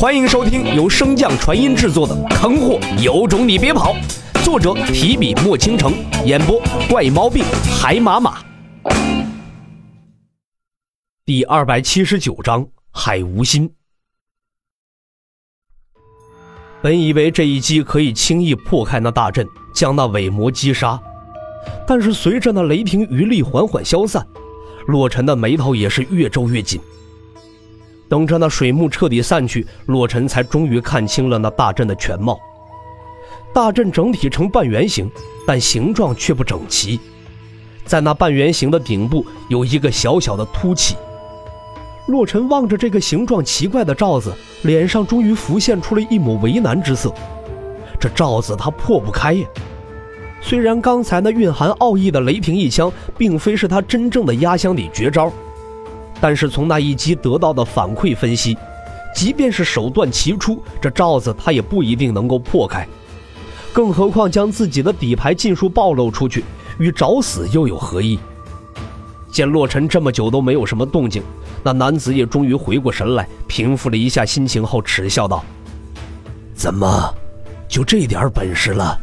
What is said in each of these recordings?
欢迎收听由升降传音制作的《坑货有种你别跑》，作者提笔墨倾城，演播怪猫病海马马。第二百七十九章海无心。本以为这一击可以轻易破开那大阵，将那伪魔击杀，但是随着那雷霆余力缓缓消散，洛尘的眉头也是越皱越紧。等着那水幕彻底散去，洛尘才终于看清了那大阵的全貌。大阵整体呈半圆形，但形状却不整齐。在那半圆形的顶部有一个小小的凸起。洛尘望着这个形状奇怪的罩子，脸上终于浮现出了一抹为难之色。这罩子他破不开呀。虽然刚才那蕴含奥义的雷霆一枪，并非是他真正的压箱底绝招。但是从那一击得到的反馈分析，即便是手段齐出，这罩子他也不一定能够破开。更何况将自己的底牌尽数暴露出去，与找死又有何异？见洛尘这么久都没有什么动静，那男子也终于回过神来，平复了一下心情后，耻笑道：“怎么，就这点本事了？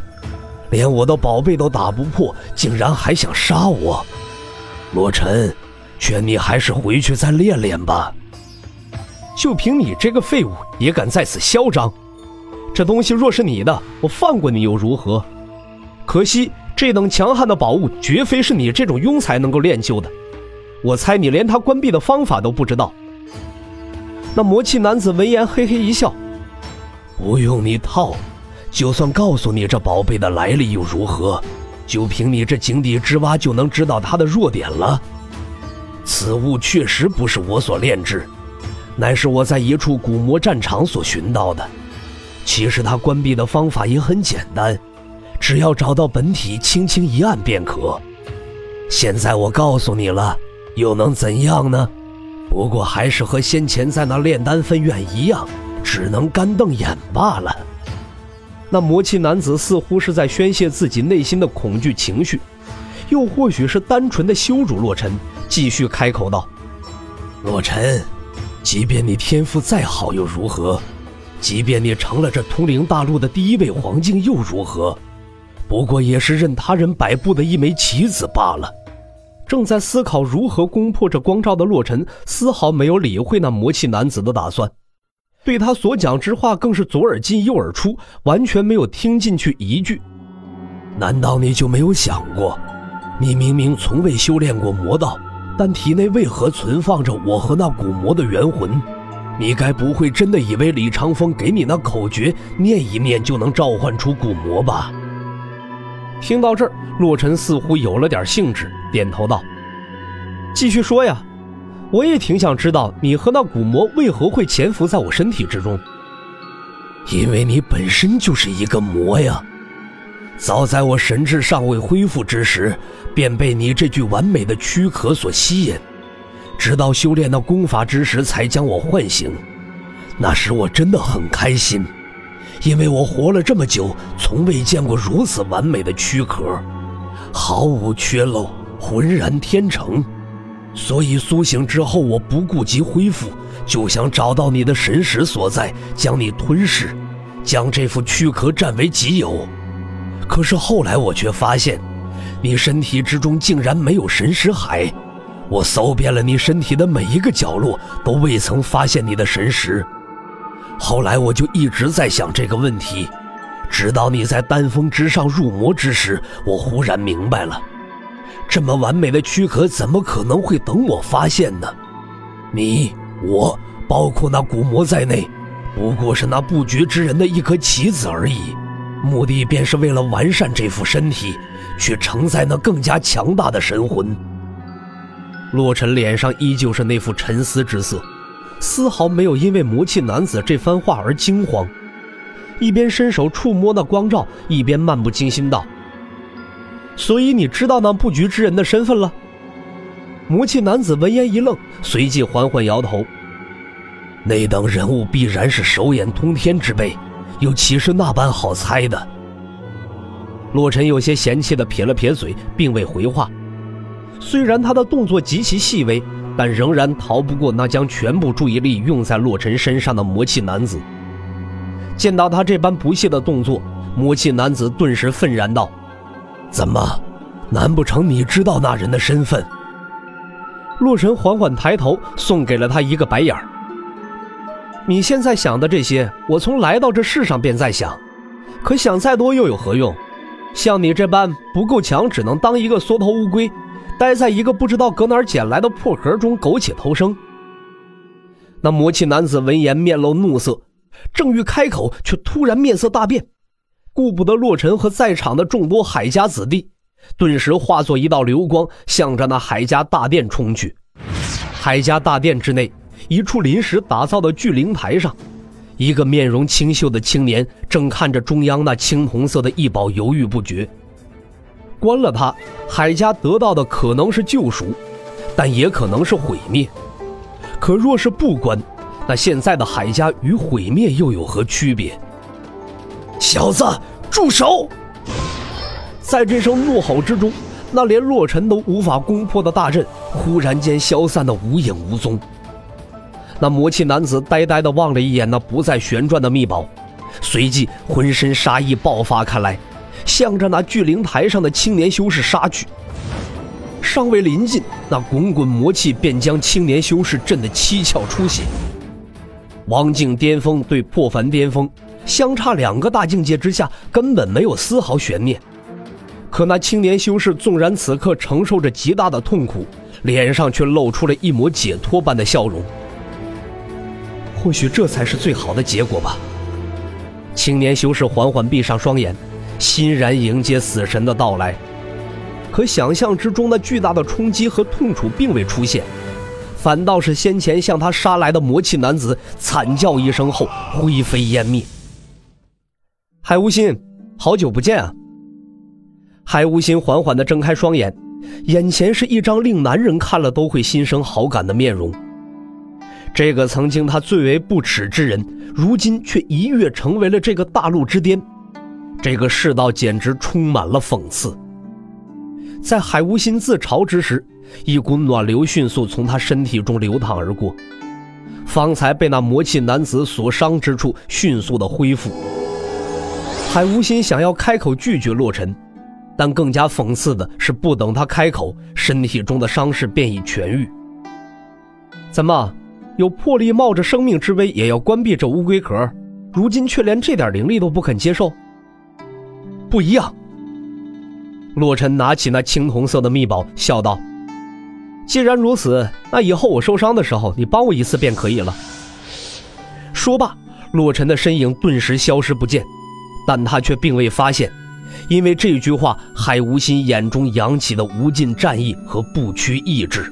连我的宝贝都打不破，竟然还想杀我？洛尘。”劝你还是回去再练练吧。就凭你这个废物，也敢在此嚣张？这东西若是你的，我放过你又如何？可惜这等强悍的宝物，绝非是你这种庸才能够练就的。我猜你连它关闭的方法都不知道。那魔气男子闻言嘿嘿一笑：“不用你套，就算告诉你这宝贝的来历又如何？就凭你这井底之蛙，就能知道它的弱点了？”此物确实不是我所炼制，乃是我在一处古魔战场所寻到的。其实它关闭的方法也很简单，只要找到本体，轻轻一按便可。现在我告诉你了，又能怎样呢？不过还是和先前在那炼丹分院一样，只能干瞪眼罢了。那魔气男子似乎是在宣泄自己内心的恐惧情绪，又或许是单纯的羞辱洛尘。继续开口道：“洛尘，即便你天赋再好又如何？即便你成了这通灵大陆的第一位黄境又如何？不过也是任他人摆布的一枚棋子罢了。”正在思考如何攻破这光照的洛尘，丝毫没有理会那魔气男子的打算，对他所讲之话更是左耳进右耳出，完全没有听进去一句。难道你就没有想过，你明明从未修炼过魔道？但体内为何存放着我和那古魔的元魂？你该不会真的以为李长风给你那口诀念一念就能召唤出古魔吧？听到这儿，洛尘似乎有了点兴致，点头道：“继续说呀，我也挺想知道你和那古魔为何会潜伏在我身体之中。因为你本身就是一个魔呀。”早在我神智尚未恢复之时，便被你这具完美的躯壳所吸引，直到修炼那功法之时才将我唤醒。那时我真的很开心，因为我活了这么久，从未见过如此完美的躯壳，毫无缺漏，浑然天成。所以苏醒之后，我不顾及恢复，就想找到你的神识所在，将你吞噬，将这副躯壳占为己有。可是后来我却发现，你身体之中竟然没有神识海。我搜遍了你身体的每一个角落，都未曾发现你的神识。后来我就一直在想这个问题，直到你在丹峰之上入魔之时，我忽然明白了：这么完美的躯壳怎么可能会等我发现呢？你、我，包括那古魔在内，不过是那不觉之人的一颗棋子而已。目的便是为了完善这副身体，去承载那更加强大的神魂。洛尘脸上依旧是那副沉思之色，丝毫没有因为魔气男子这番话而惊慌，一边伸手触摸那光照，一边漫不经心道：“所以你知道那布局之人的身份了？”魔气男子闻言一愣，随即缓缓摇头：“那等人物必然是手眼通天之辈。”又岂是那般好猜的？洛尘有些嫌弃的撇了撇嘴，并未回话。虽然他的动作极其细微，但仍然逃不过那将全部注意力用在洛尘身上的魔气男子。见到他这般不屑的动作，魔气男子顿时愤然道：“怎么，难不成你知道那人的身份？”洛尘缓缓抬头，送给了他一个白眼儿。你现在想的这些，我从来到这世上便在想，可想再多又有何用？像你这般不够强，只能当一个缩头乌龟，待在一个不知道搁哪儿捡来的破壳中苟且偷生。那魔气男子闻言面露怒色。正欲开口，却突然面色大变，顾不得洛尘和在场的众多海家子弟，顿时化作一道流光，向着那海家大殿冲去。海家大殿之内，一处临时打造的巨灵台上，一个面容清秀的青年正看着中央那青红色的异宝，犹豫不决。关了它，海家得到的可能是救赎，但也可能是毁灭。可若是不关，那现在的海家与毁灭又有何区别？小子，住手！在这声怒吼之中，那连洛尘都无法攻破的大阵，忽然间消散的无影无踪。那魔气男子呆呆地望了一眼那不再旋转的秘宝，随即浑身杀意爆发开来，向着那巨灵台上的青年修士杀去。尚未临近，那滚滚魔气便将青年修士震得七窍出血。王境巅峰对破凡巅峰，相差两个大境界之下，根本没有丝毫悬念。可那青年修士纵然此刻承受着极大的痛苦，脸上却露出了一抹解脱般的笑容。或许这才是最好的结果吧。青年修士缓缓闭上双眼，欣然迎接死神的到来。可想象之中那巨大的冲击和痛楚并未出现。反倒是先前向他杀来的魔气男子惨叫一声后灰飞烟灭。海无心，好久不见啊！海无心缓缓地睁开双眼，眼前是一张令男人看了都会心生好感的面容。这个曾经他最为不耻之人，如今却一跃成为了这个大陆之巅。这个世道简直充满了讽刺。在海无心自嘲之时。一股暖流迅速从他身体中流淌而过，方才被那魔气男子所伤之处迅速的恢复。海无心想要开口拒绝洛尘，但更加讽刺的是，不等他开口，身体中的伤势便已痊愈。怎么，有魄力冒着生命之危也要关闭这乌龟壳，如今却连这点灵力都不肯接受？不一样。洛尘拿起那青铜色的秘宝，笑道。既然如此，那以后我受伤的时候，你帮我一次便可以了。说罢，洛尘的身影顿时消失不见，但他却并未发现，因为这句话，海无心眼中扬起的无尽战意和不屈意志。